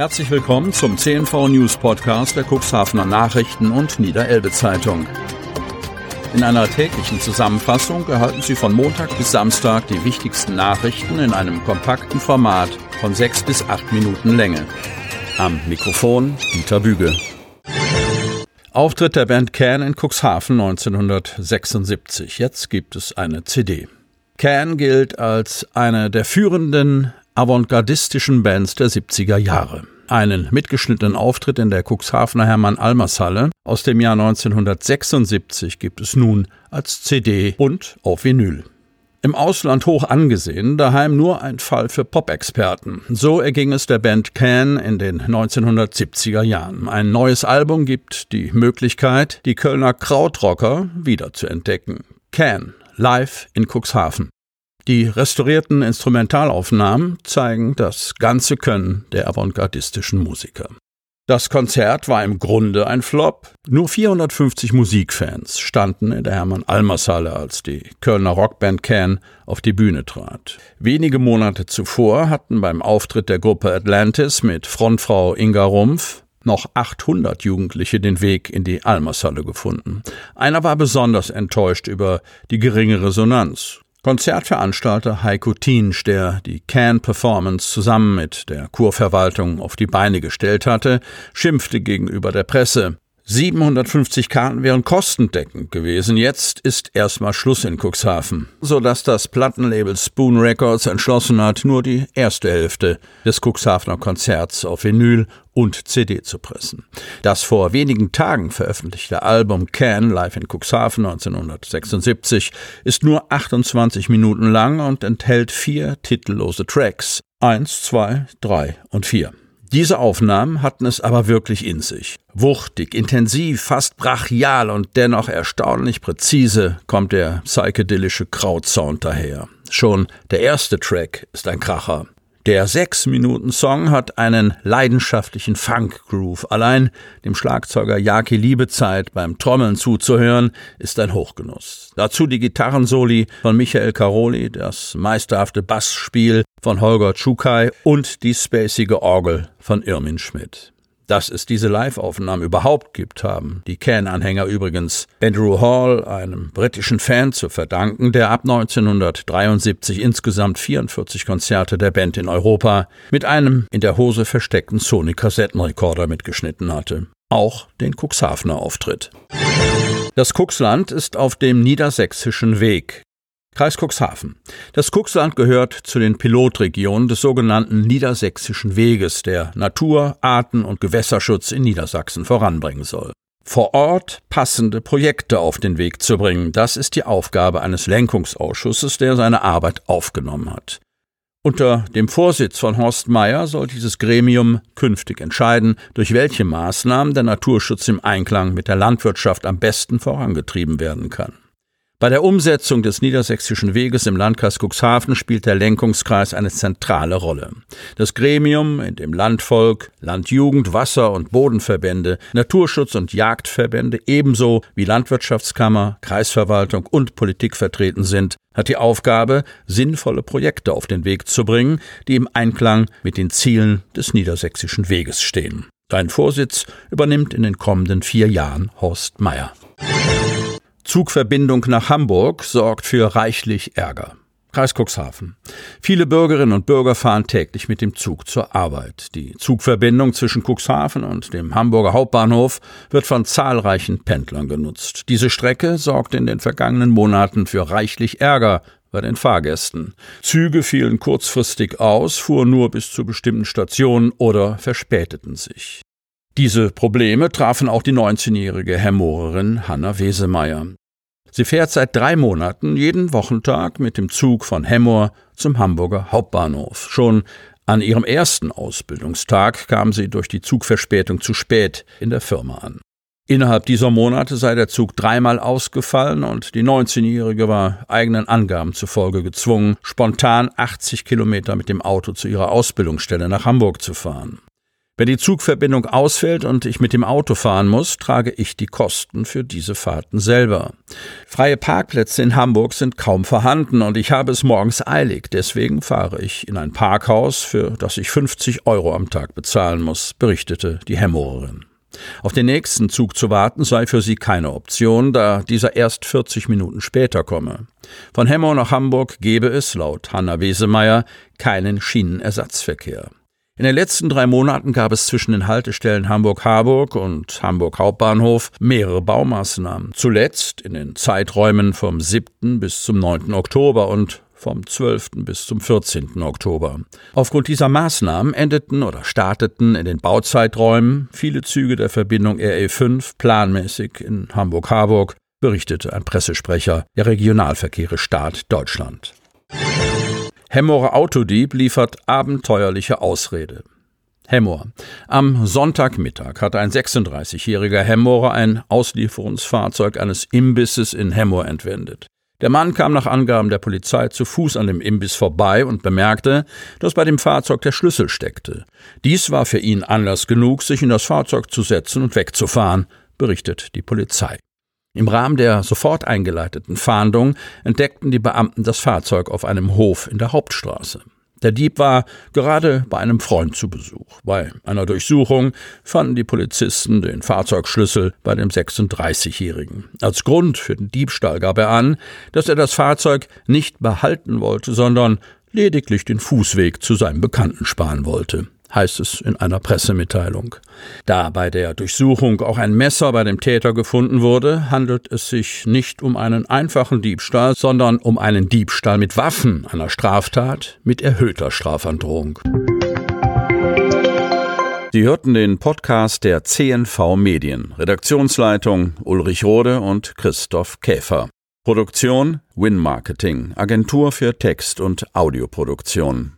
Herzlich willkommen zum CNV News Podcast der Cuxhavener Nachrichten und Niederelbe Zeitung. In einer täglichen Zusammenfassung erhalten Sie von Montag bis Samstag die wichtigsten Nachrichten in einem kompakten Format von sechs bis acht Minuten Länge. Am Mikrofon Dieter Büge. Auftritt der Band Can in Cuxhaven 1976. Jetzt gibt es eine CD. Can gilt als eine der führenden avantgardistischen Bands der 70er Jahre. Einen mitgeschnittenen Auftritt in der Cuxhavener Hermann-Almers-Halle aus dem Jahr 1976 gibt es nun als CD und auf Vinyl. Im Ausland hoch angesehen, daheim nur ein Fall für Pop-Experten. So erging es der Band Can in den 1970er Jahren. Ein neues Album gibt die Möglichkeit, die Kölner Krautrocker wiederzuentdecken. Can, live in Cuxhaven. Die restaurierten Instrumentalaufnahmen zeigen das ganze Können der avantgardistischen Musiker. Das Konzert war im Grunde ein Flop. Nur 450 Musikfans standen in der Hermann-Almers-Halle, als die Kölner Rockband Can auf die Bühne trat. Wenige Monate zuvor hatten beim Auftritt der Gruppe Atlantis mit Frontfrau Inga Rumpf noch 800 Jugendliche den Weg in die Almershalle gefunden. Einer war besonders enttäuscht über die geringe Resonanz. Konzertveranstalter Heiko Tiensch, der die Can Performance zusammen mit der Kurverwaltung auf die Beine gestellt hatte, schimpfte gegenüber der Presse. 750 Karten wären kostendeckend gewesen. Jetzt ist erstmal Schluss in Cuxhaven, sodass das Plattenlabel Spoon Records entschlossen hat, nur die erste Hälfte des Cuxhavener Konzerts auf Vinyl und CD zu pressen. Das vor wenigen Tagen veröffentlichte Album Can Live in Cuxhaven 1976 ist nur 28 Minuten lang und enthält vier titellose Tracks. Eins, zwei, drei und vier. Diese Aufnahmen hatten es aber wirklich in sich. Wuchtig, intensiv, fast brachial und dennoch erstaunlich präzise kommt der psychedelische Krautsound daher. Schon der erste Track ist ein Kracher. Der Sechs-Minuten-Song hat einen leidenschaftlichen Funk-Groove. Allein dem Schlagzeuger Jaki Liebezeit beim Trommeln zuzuhören, ist ein Hochgenuss. Dazu die Gitarrensoli von Michael Caroli, das meisterhafte Bassspiel von Holger Tschukai und die spacige Orgel von Irmin Schmidt. Dass es diese Live-Aufnahmen überhaupt gibt, haben die Can-Anhänger übrigens Andrew Hall, einem britischen Fan, zu verdanken, der ab 1973 insgesamt 44 Konzerte der Band in Europa mit einem in der Hose versteckten Sony-Kassettenrekorder mitgeschnitten hatte. Auch den Cuxhavener Auftritt. Das Cuxland ist auf dem niedersächsischen Weg. Kreis Cuxhaven. Das Cuxland gehört zu den Pilotregionen des sogenannten Niedersächsischen Weges, der Natur-, Arten- und Gewässerschutz in Niedersachsen voranbringen soll. Vor Ort passende Projekte auf den Weg zu bringen, das ist die Aufgabe eines Lenkungsausschusses, der seine Arbeit aufgenommen hat. Unter dem Vorsitz von Horst Meyer soll dieses Gremium künftig entscheiden, durch welche Maßnahmen der Naturschutz im Einklang mit der Landwirtschaft am besten vorangetrieben werden kann. Bei der Umsetzung des Niedersächsischen Weges im Landkreis Cuxhaven spielt der Lenkungskreis eine zentrale Rolle. Das Gremium, in dem Landvolk, Landjugend, Wasser- und Bodenverbände, Naturschutz- und Jagdverbände ebenso wie Landwirtschaftskammer, Kreisverwaltung und Politik vertreten sind, hat die Aufgabe, sinnvolle Projekte auf den Weg zu bringen, die im Einklang mit den Zielen des Niedersächsischen Weges stehen. Sein Vorsitz übernimmt in den kommenden vier Jahren Horst Meyer. Zugverbindung nach Hamburg sorgt für reichlich Ärger. Kreis Cuxhaven. Viele Bürgerinnen und Bürger fahren täglich mit dem Zug zur Arbeit. Die Zugverbindung zwischen Cuxhaven und dem Hamburger Hauptbahnhof wird von zahlreichen Pendlern genutzt. Diese Strecke sorgte in den vergangenen Monaten für reichlich Ärger bei den Fahrgästen. Züge fielen kurzfristig aus, fuhren nur bis zu bestimmten Stationen oder verspäteten sich. Diese Probleme trafen auch die 19-jährige Hemmorerin Hanna Wesemeyer. Sie fährt seit drei Monaten jeden Wochentag mit dem Zug von Hemmoor zum Hamburger Hauptbahnhof. Schon an ihrem ersten Ausbildungstag kam sie durch die Zugverspätung zu spät in der Firma an. Innerhalb dieser Monate sei der Zug dreimal ausgefallen und die 19-Jährige war eigenen Angaben zufolge gezwungen, spontan 80 Kilometer mit dem Auto zu ihrer Ausbildungsstelle nach Hamburg zu fahren. Wenn die Zugverbindung ausfällt und ich mit dem Auto fahren muss, trage ich die Kosten für diese Fahrten selber. Freie Parkplätze in Hamburg sind kaum vorhanden und ich habe es morgens eilig. Deswegen fahre ich in ein Parkhaus, für das ich 50 Euro am Tag bezahlen muss, berichtete die Hemmererin. Auf den nächsten Zug zu warten sei für sie keine Option, da dieser erst 40 Minuten später komme. Von Hemmoor nach Hamburg gebe es, laut Hanna Wesemeyer, keinen Schienenersatzverkehr. In den letzten drei Monaten gab es zwischen den Haltestellen Hamburg-Harburg und Hamburg Hauptbahnhof mehrere Baumaßnahmen. Zuletzt in den Zeiträumen vom 7. bis zum 9. Oktober und vom 12. bis zum 14. Oktober. Aufgrund dieser Maßnahmen endeten oder starteten in den Bauzeiträumen viele Züge der Verbindung RE5 planmäßig in Hamburg-Harburg, berichtete ein Pressesprecher der Regionalverkehre Staat Deutschland. Hemmorer Autodieb liefert abenteuerliche Ausrede. Hemmoor. Am Sonntagmittag hat ein 36-jähriger Hemmorer ein Auslieferungsfahrzeug eines Imbisses in Hemmoor entwendet. Der Mann kam nach Angaben der Polizei zu Fuß an dem Imbiss vorbei und bemerkte, dass bei dem Fahrzeug der Schlüssel steckte. Dies war für ihn Anlass genug, sich in das Fahrzeug zu setzen und wegzufahren, berichtet die Polizei. Im Rahmen der sofort eingeleiteten Fahndung entdeckten die Beamten das Fahrzeug auf einem Hof in der Hauptstraße. Der Dieb war gerade bei einem Freund zu Besuch. Bei einer Durchsuchung fanden die Polizisten den Fahrzeugschlüssel bei dem 36-Jährigen. Als Grund für den Diebstahl gab er an, dass er das Fahrzeug nicht behalten wollte, sondern lediglich den Fußweg zu seinem Bekannten sparen wollte heißt es in einer Pressemitteilung. Da bei der Durchsuchung auch ein Messer bei dem Täter gefunden wurde, handelt es sich nicht um einen einfachen Diebstahl, sondern um einen Diebstahl mit Waffen, einer Straftat mit erhöhter Strafandrohung. Sie hörten den Podcast der CNV Medien. Redaktionsleitung Ulrich Rode und Christoph Käfer. Produktion Win Marketing, Agentur für Text- und Audioproduktion.